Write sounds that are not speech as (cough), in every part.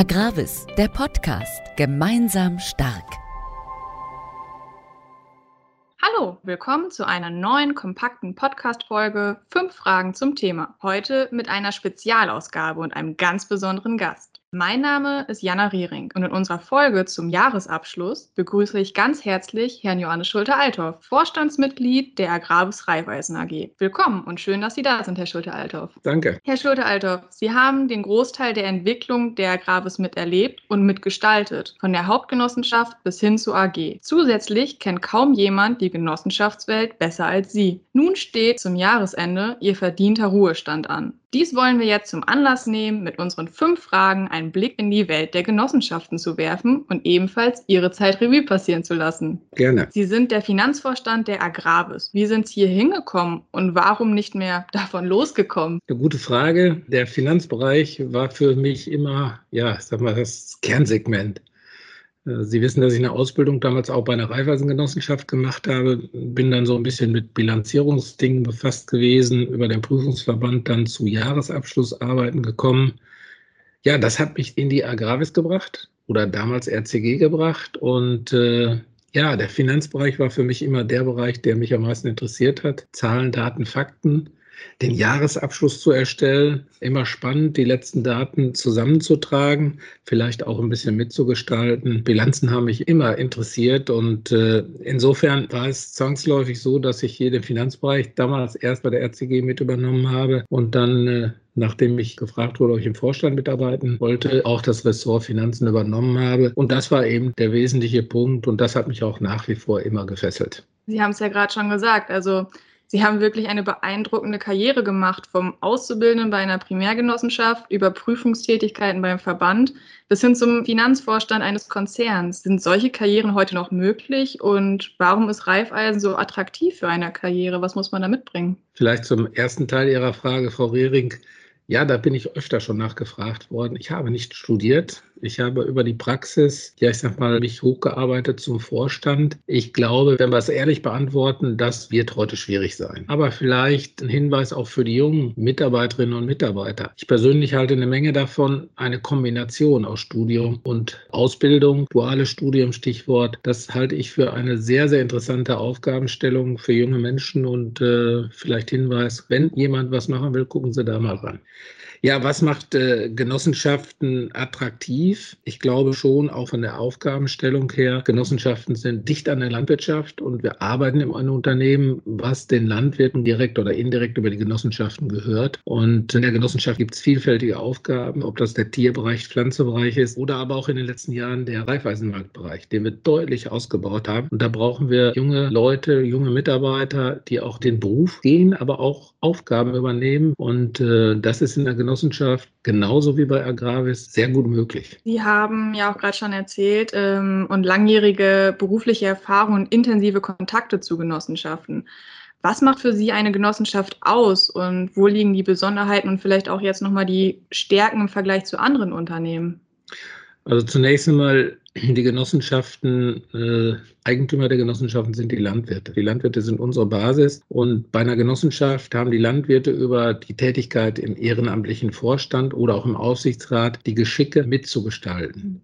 Agravis, der Podcast. Gemeinsam stark. Hallo, willkommen zu einer neuen kompakten Podcast-Folge Fünf Fragen zum Thema. Heute mit einer Spezialausgabe und einem ganz besonderen Gast. Mein Name ist Jana Riering und in unserer Folge zum Jahresabschluss begrüße ich ganz herzlich Herrn Johannes Schulte-Althoff, Vorstandsmitglied der Agravis Raiffeisen AG. Willkommen und schön, dass Sie da sind, Herr Schulte-Althoff. Danke. Herr Schulte-Althoff, Sie haben den Großteil der Entwicklung der Agravis miterlebt und mitgestaltet, von der Hauptgenossenschaft bis hin zur AG. Zusätzlich kennt kaum jemand die Genossenschaftswelt besser als Sie. Nun steht zum Jahresende Ihr verdienter Ruhestand an. Dies wollen wir jetzt zum Anlass nehmen, mit unseren fünf Fragen einen Blick in die Welt der Genossenschaften zu werfen und ebenfalls Ihre Zeit Revue passieren zu lassen. Gerne. Sie sind der Finanzvorstand der Agravis. Wie sind Sie hier hingekommen und warum nicht mehr (laughs) davon losgekommen? Eine gute Frage. Der Finanzbereich war für mich immer, ja, sag mal, das Kernsegment. Äh, Sie wissen, dass ich eine Ausbildung damals auch bei einer Raiffeisengenossenschaft gemacht habe. Bin dann so ein bisschen mit Bilanzierungsdingen befasst gewesen, über den Prüfungsverband dann zu Jahresabschlussarbeiten gekommen. Ja, das hat mich in die Agravis gebracht oder damals RCG gebracht. Und äh, ja, der Finanzbereich war für mich immer der Bereich, der mich am meisten interessiert hat. Zahlen, Daten, Fakten den Jahresabschluss zu erstellen. Immer spannend, die letzten Daten zusammenzutragen, vielleicht auch ein bisschen mitzugestalten. Bilanzen haben mich immer interessiert und äh, insofern war es zwangsläufig so, dass ich hier den Finanzbereich damals erst bei der RCG mit übernommen habe und dann äh, nachdem ich gefragt wurde, ob ich im Vorstand mitarbeiten wollte, auch das Ressort Finanzen übernommen habe. Und das war eben der wesentliche Punkt und das hat mich auch nach wie vor immer gefesselt. Sie haben es ja gerade schon gesagt, also Sie haben wirklich eine beeindruckende Karriere gemacht, vom Auszubildenden bei einer Primärgenossenschaft über Prüfungstätigkeiten beim Verband bis hin zum Finanzvorstand eines Konzerns. Sind solche Karrieren heute noch möglich und warum ist Raiffeisen so attraktiv für eine Karriere? Was muss man da mitbringen? Vielleicht zum ersten Teil Ihrer Frage, Frau Rehring. Ja, da bin ich öfter schon nachgefragt worden. Ich habe nicht studiert. Ich habe über die Praxis, ja, ich sag mal, mich hochgearbeitet zum Vorstand. Ich glaube, wenn wir es ehrlich beantworten, das wird heute schwierig sein. Aber vielleicht ein Hinweis auch für die jungen Mitarbeiterinnen und Mitarbeiter. Ich persönlich halte eine Menge davon, eine Kombination aus Studium und Ausbildung, duales Studium, Stichwort. Das halte ich für eine sehr, sehr interessante Aufgabenstellung für junge Menschen und äh, vielleicht Hinweis, wenn jemand was machen will, gucken Sie da mal rein. Ja, was macht äh, Genossenschaften attraktiv? Ich glaube schon, auch von der Aufgabenstellung her, Genossenschaften sind dicht an der Landwirtschaft und wir arbeiten in einem Unternehmen, was den Landwirten direkt oder indirekt über die Genossenschaften gehört. Und in der Genossenschaft gibt es vielfältige Aufgaben, ob das der Tierbereich, Pflanzenbereich ist oder aber auch in den letzten Jahren der Reifeisenmarktbereich, den wir deutlich ausgebaut haben. Und da brauchen wir junge Leute, junge Mitarbeiter, die auch den Beruf gehen, aber auch Aufgaben übernehmen. Und äh, das ist in der Genossenschaft genauso wie bei Agravis sehr gut möglich. Sie haben ja auch gerade schon erzählt ähm, und langjährige berufliche Erfahrung und intensive Kontakte zu Genossenschaften. Was macht für Sie eine Genossenschaft aus und wo liegen die Besonderheiten und vielleicht auch jetzt nochmal die Stärken im Vergleich zu anderen Unternehmen? Also zunächst einmal die Genossenschaften, äh, Eigentümer der Genossenschaften sind die Landwirte. Die Landwirte sind unsere Basis und bei einer Genossenschaft haben die Landwirte über die Tätigkeit im ehrenamtlichen Vorstand oder auch im Aufsichtsrat die Geschicke mitzugestalten.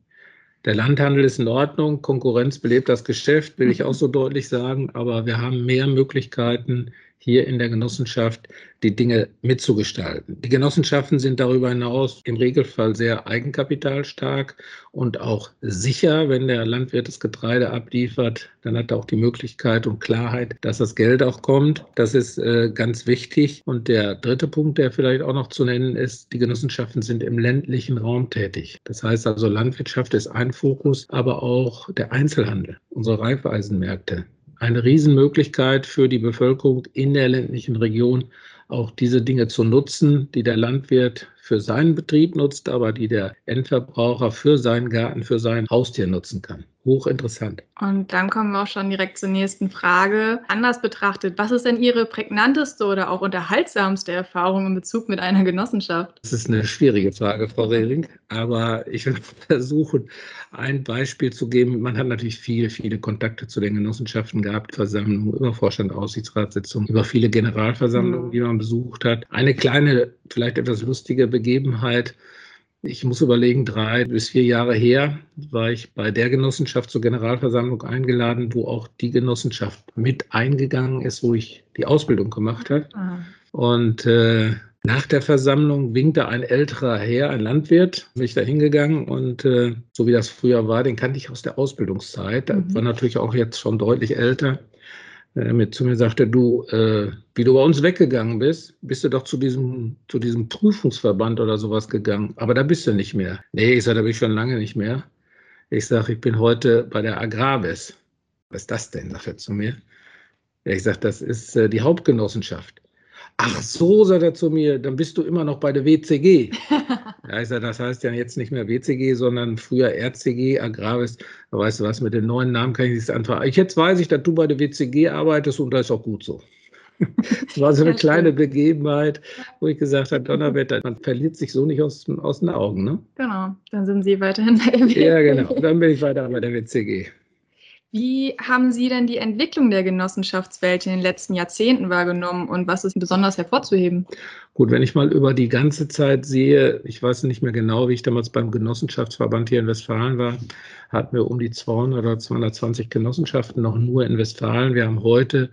Der Landhandel ist in Ordnung, Konkurrenz belebt das Geschäft, will ich auch so deutlich sagen, aber wir haben mehr Möglichkeiten, hier in der Genossenschaft die Dinge mitzugestalten. Die Genossenschaften sind darüber hinaus im Regelfall sehr eigenkapitalstark und auch sicher. Wenn der Landwirt das Getreide abliefert, dann hat er auch die Möglichkeit und Klarheit, dass das Geld auch kommt. Das ist äh, ganz wichtig. Und der dritte Punkt, der vielleicht auch noch zu nennen ist, die Genossenschaften sind im ländlichen Raum tätig. Das heißt also, Landwirtschaft ist ein Fokus, aber auch der Einzelhandel, unsere Reifeisenmärkte eine Riesenmöglichkeit für die Bevölkerung in der ländlichen Region, auch diese Dinge zu nutzen, die der Landwirt für seinen Betrieb nutzt, aber die der Endverbraucher für seinen Garten, für sein Haustier nutzen kann hochinteressant. Und dann kommen wir auch schon direkt zur nächsten Frage. Anders betrachtet, was ist denn Ihre prägnanteste oder auch unterhaltsamste Erfahrung in Bezug mit einer Genossenschaft? Das ist eine schwierige Frage, Frau Rehring, aber ich will (laughs) versuchen, ein Beispiel zu geben. Man hat natürlich viele, viele Kontakte zu den Genossenschaften gehabt, Versammlungen, über Vorstand, Aussichtsratssitzungen, über viele Generalversammlungen, mhm. die man besucht hat. Eine kleine, vielleicht etwas lustige Begebenheit Ich muss überlegen, drei bis vier Jahre her war ich bei der Genossenschaft zur Generalversammlung eingeladen, wo auch die Genossenschaft mit eingegangen ist, wo ich die Ausbildung gemacht habe. Ah. Und äh, nach der Versammlung winkte ein älterer Herr, ein Landwirt, bin ich da hingegangen und äh, so wie das früher war, den kannte ich aus der Ausbildungszeit. Mhm. war natürlich auch jetzt schon deutlich älter. Er mit zu mir sagte, du, äh, wie du bei uns weggegangen bist, bist du doch zu diesem, zu diesem Prüfungsverband oder sowas gegangen. Aber da bist du nicht mehr. Nee, ich sage, da bin ich schon lange nicht mehr. Ich sage, ich bin heute bei der Agravis. Was ist das denn, sagt er zu mir. Ja, ich sage, das ist äh, die Hauptgenossenschaft. Ach so, sagt er zu mir, dann bist du immer noch bei der WCG. (laughs) ja, ich sage, das heißt ja jetzt nicht mehr WCG, sondern früher RCG, Agravis. Da weißt du was, mit den neuen Namen kann ich nichts anfangen. Jetzt weiß ich, dass du bei der WCG arbeitest und das ist auch gut so. (laughs) Das war so eine kleine Begebenheit, wo ich gesagt habe, Donnerwetter, man verliert sich so nicht aus, aus den Augen. Ne? Genau, dann sind Sie weiterhin bei der WCG. Ja, genau, dann bin ich weiter bei der WCG. Wie haben Sie denn die Entwicklung der Genossenschaftswelt in den letzten Jahrzehnten wahrgenommen und was ist besonders hervorzuheben? Gut, wenn ich mal über die ganze Zeit sehe, ich weiß nicht mehr genau, wie ich damals beim Genossenschaftsverband hier in Westfalen war, hatten wir um die 200 oder 220 Genossenschaften noch nur in Westfalen. Wir haben heute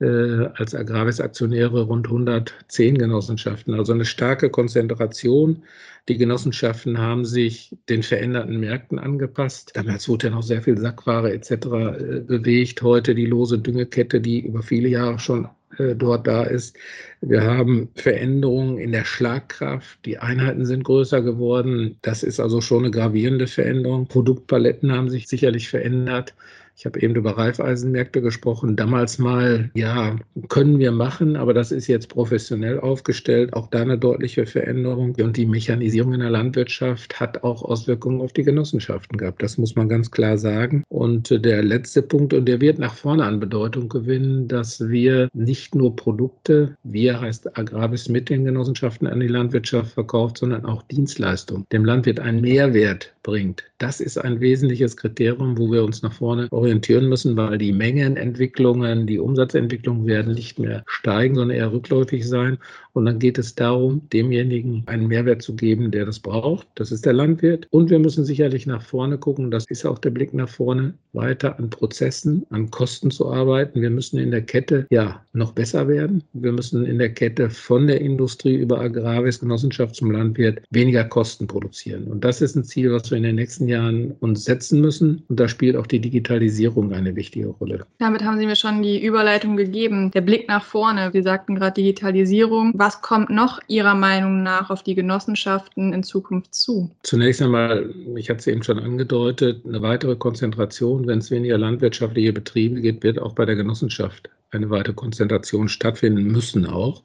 äh, als Agraris-Aktionäre rund 110 Genossenschaften, also eine starke Konzentration. Die Genossenschaften haben sich den veränderten Märkten angepasst. Damals wurde ja noch sehr viel Sackware etc. Äh, bewegt. Heute die lose Düngekette, die über viele Jahre schon äh, dort da ist. Wir haben Veränderungen in der Schlagkraft. Die Einheiten sind größer geworden. Das ist also schon eine gravierende Veränderung. Produktpaletten haben sich sicherlich verändert. Ich habe eben über Reifeisenmärkte gesprochen. Damals mal, ja, können wir machen, aber das ist jetzt professionell aufgestellt. Auch da eine deutliche Veränderung. Und die Mechanisierung in der Landwirtschaft hat auch Auswirkungen auf die Genossenschaften gehabt. Das muss man ganz klar sagen. Und der letzte Punkt, und der wird nach vorne an Bedeutung gewinnen, dass wir nicht nur Produkte, wir heißt Agravis mit den Genossenschaften an die Landwirtschaft verkauft, sondern auch Dienstleistungen. Dem Landwirt einen Mehrwert bringt. Das ist ein wesentliches Kriterium, wo wir uns nach vorne orientieren orientieren müssen, weil die Mengenentwicklungen, die Umsatzentwicklungen werden nicht mehr steigen, sondern eher rückläufig sein. Und dann geht es darum, demjenigen einen Mehrwert zu geben, der das braucht. Das ist der Landwirt. Und wir müssen sicherlich nach vorne gucken. Das ist auch der Blick nach vorne, weiter an Prozessen, an Kosten zu arbeiten. Wir müssen in der Kette ja noch besser werden. Wir müssen in der Kette von der Industrie über Agraris, Genossenschaft zum Landwirt weniger Kosten produzieren. Und das ist ein Ziel, was wir in den nächsten Jahren uns setzen müssen. Und da spielt auch die Digitalisierung eine wichtige Rolle. Damit haben Sie mir schon die Überleitung gegeben. Der Blick nach vorne. Sie sagten gerade Digitalisierung. Was was kommt noch Ihrer Meinung nach auf die Genossenschaften in Zukunft zu? Zunächst einmal, ich hatte es eben schon angedeutet, eine weitere Konzentration, wenn es weniger landwirtschaftliche Betriebe gibt, wird auch bei der Genossenschaft eine weitere Konzentration stattfinden müssen auch.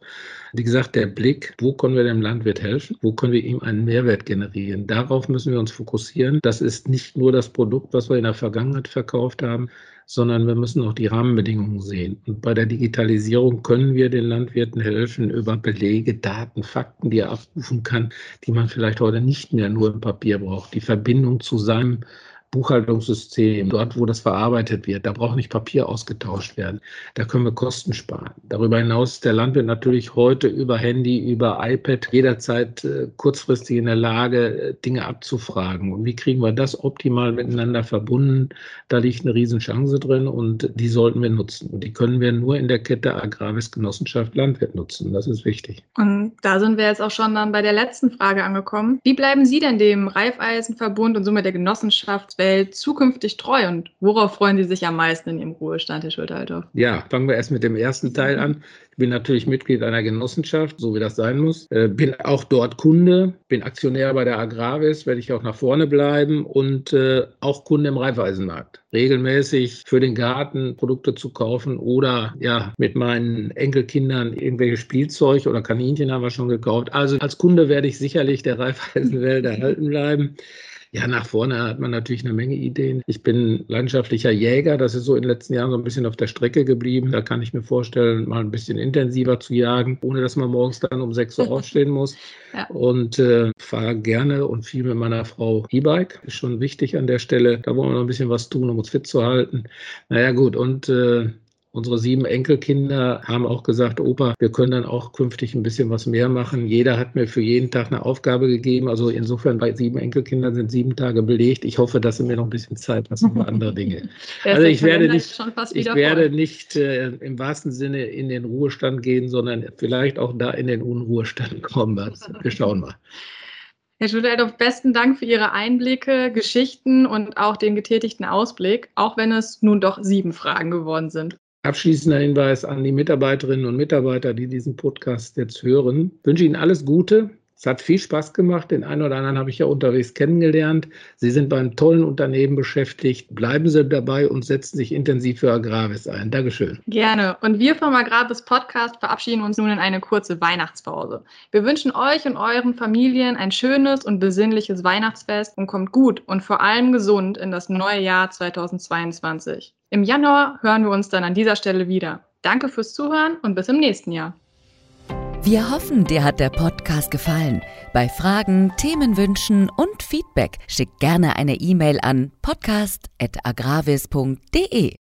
Wie gesagt, der Blick, wo können wir dem Landwirt helfen? Wo können wir ihm einen Mehrwert generieren? Darauf müssen wir uns fokussieren. Das ist nicht nur das Produkt, was wir in der Vergangenheit verkauft haben, sondern wir müssen auch die Rahmenbedingungen sehen. Und bei der Digitalisierung können wir den Landwirten helfen über Belege, Daten, Fakten, die er abrufen kann, die man vielleicht heute nicht mehr nur im Papier braucht. Die Verbindung zu seinem Buchhaltungssystem, dort, wo das verarbeitet wird, da braucht nicht Papier ausgetauscht werden. Da können wir Kosten sparen. Darüber hinaus ist der Landwirt natürlich heute über Handy, über iPad jederzeit äh, kurzfristig in der Lage, äh, Dinge abzufragen. Und wie kriegen wir das optimal miteinander verbunden? Da liegt eine Riesenchance drin und die sollten wir nutzen. Und die können wir nur in der Kette Agraris Genossenschaft Landwirt nutzen. Das ist wichtig. Und da sind wir jetzt auch schon dann bei der letzten Frage angekommen. Wie bleiben Sie denn dem Reifeisenverbund und somit der Genossenschaft Welt zukünftig treu und worauf freuen Sie sich am meisten in Ihrem Ruhestand, Herr Schulterhalter? Ja, fangen wir erst mit dem ersten Teil an. Ich bin natürlich Mitglied einer Genossenschaft, so wie das sein muss. Äh, bin auch dort Kunde, bin Aktionär bei der Agravis, werde ich auch nach vorne bleiben und äh, auch Kunde im Reifeisenmarkt. Regelmäßig für den Garten Produkte zu kaufen oder ja, mit meinen Enkelkindern irgendwelche Spielzeug oder Kaninchen haben wir schon gekauft. Also als Kunde werde ich sicherlich der Reifeisenwelt erhalten bleiben. Ja, nach vorne hat man natürlich eine Menge Ideen. Ich bin leidenschaftlicher Jäger. Das ist so in den letzten Jahren so ein bisschen auf der Strecke geblieben. Da kann ich mir vorstellen, mal ein bisschen intensiver zu jagen, ohne dass man morgens dann um 6 Uhr (laughs) aufstehen muss. Ja. Und äh, fahre gerne und viel mit meiner Frau E-Bike. Ist schon wichtig an der Stelle. Da wollen wir noch ein bisschen was tun, um uns fit zu halten. Naja, gut. Und äh, Unsere sieben Enkelkinder haben auch gesagt, Opa, wir können dann auch künftig ein bisschen was mehr machen. Jeder hat mir für jeden Tag eine Aufgabe gegeben. Also insofern bei sieben Enkelkindern sind sieben Tage belegt. Ich hoffe, dass sie mir noch ein bisschen Zeit lassen für andere Dinge. (laughs) also ich werde nicht, ich werde nicht äh, im wahrsten Sinne in den Ruhestand gehen, sondern vielleicht auch da in den Unruhestand (laughs) kommen. Wir schauen mal. Herr Schudeldorf, besten Dank für Ihre Einblicke, Geschichten und auch den getätigten Ausblick, auch wenn es nun doch sieben Fragen geworden sind. Abschließender Hinweis an die Mitarbeiterinnen und Mitarbeiter, die diesen Podcast jetzt hören. Ich wünsche Ihnen alles Gute. Es hat viel Spaß gemacht. Den einen oder anderen habe ich ja unterwegs kennengelernt. Sie sind beim tollen Unternehmen beschäftigt. Bleiben Sie dabei und setzen sich intensiv für Agravis ein. Dankeschön. Gerne. Und wir vom Agravis Podcast verabschieden uns nun in eine kurze Weihnachtspause. Wir wünschen euch und euren Familien ein schönes und besinnliches Weihnachtsfest und kommt gut und vor allem gesund in das neue Jahr 2022. Im Januar hören wir uns dann an dieser Stelle wieder. Danke fürs Zuhören und bis im nächsten Jahr. Wir hoffen, dir hat der Podcast gefallen. Bei Fragen, Themenwünschen und Feedback schick gerne eine E-Mail an podcast.agravis.de.